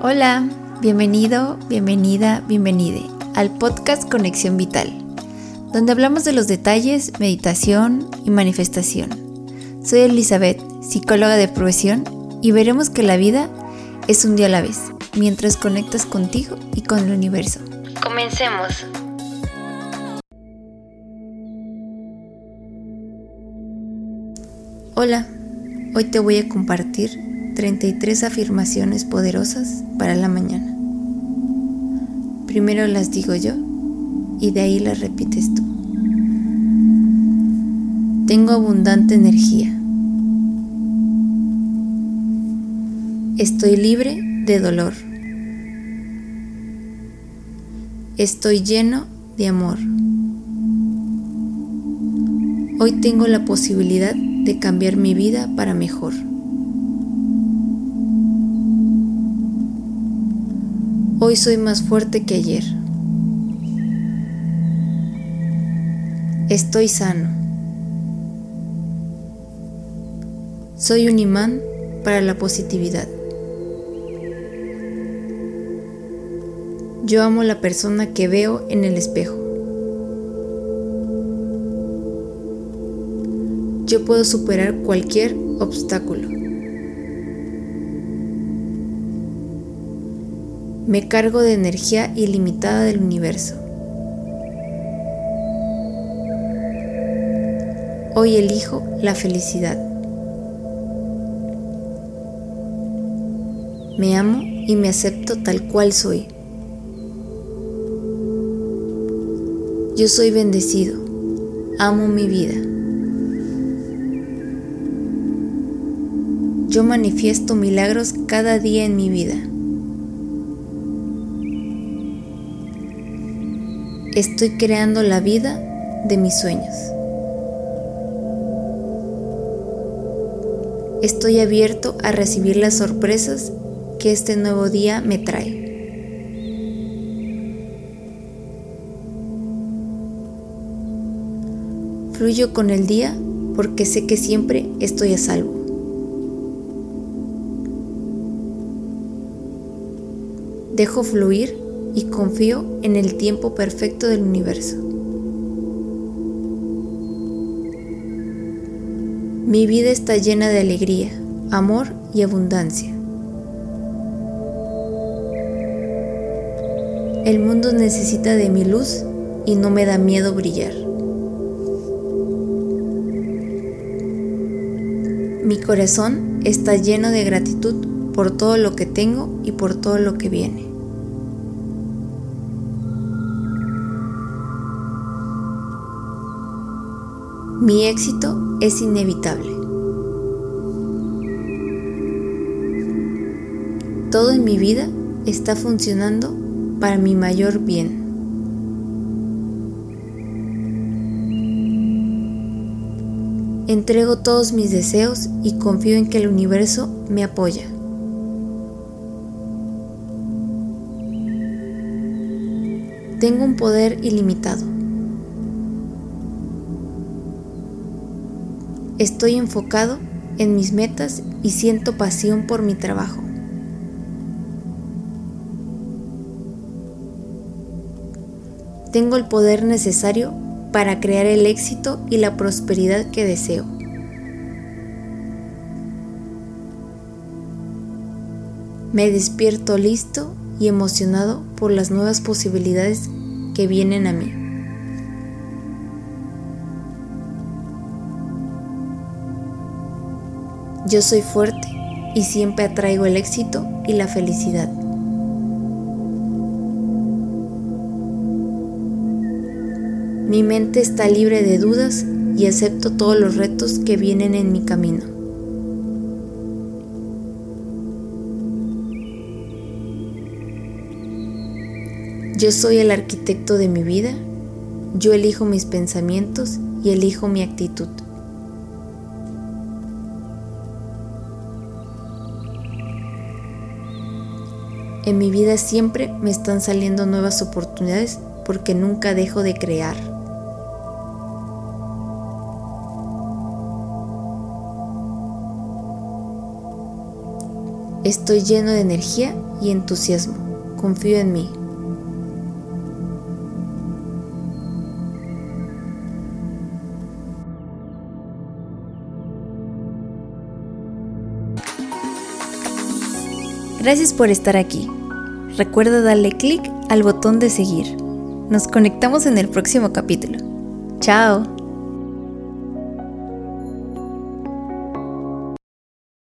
Hola, bienvenido, bienvenida, bienvenide al podcast Conexión Vital, donde hablamos de los detalles, meditación y manifestación. Soy Elizabeth, psicóloga de profesión, y veremos que la vida es un día a la vez, mientras conectas contigo y con el universo. Comencemos. Hola, hoy te voy a compartir 33 afirmaciones poderosas para la mañana. Primero las digo yo y de ahí las repites tú. Tengo abundante energía. Estoy libre de dolor. Estoy lleno de amor. Hoy tengo la posibilidad de cambiar mi vida para mejor. Hoy soy más fuerte que ayer. Estoy sano. Soy un imán para la positividad. Yo amo la persona que veo en el espejo. Yo puedo superar cualquier obstáculo. Me cargo de energía ilimitada del universo. Hoy elijo la felicidad. Me amo y me acepto tal cual soy. Yo soy bendecido. Amo mi vida. Yo manifiesto milagros cada día en mi vida. Estoy creando la vida de mis sueños. Estoy abierto a recibir las sorpresas que este nuevo día me trae. Fluyo con el día porque sé que siempre estoy a salvo. Dejo fluir y confío en el tiempo perfecto del universo. Mi vida está llena de alegría, amor y abundancia. El mundo necesita de mi luz y no me da miedo brillar. Mi corazón está lleno de gratitud por todo lo que tengo y por todo lo que viene. Mi éxito es inevitable. Todo en mi vida está funcionando para mi mayor bien. Entrego todos mis deseos y confío en que el universo me apoya. Tengo un poder ilimitado. Estoy enfocado en mis metas y siento pasión por mi trabajo. Tengo el poder necesario para crear el éxito y la prosperidad que deseo. Me despierto listo y emocionado por las nuevas posibilidades que vienen a mí. Yo soy fuerte y siempre atraigo el éxito y la felicidad. Mi mente está libre de dudas y acepto todos los retos que vienen en mi camino. Yo soy el arquitecto de mi vida, yo elijo mis pensamientos y elijo mi actitud. En mi vida siempre me están saliendo nuevas oportunidades porque nunca dejo de crear. Estoy lleno de energía y entusiasmo. Confío en mí. Gracias por estar aquí. Recuerda darle clic al botón de seguir. Nos conectamos en el próximo capítulo. Chao.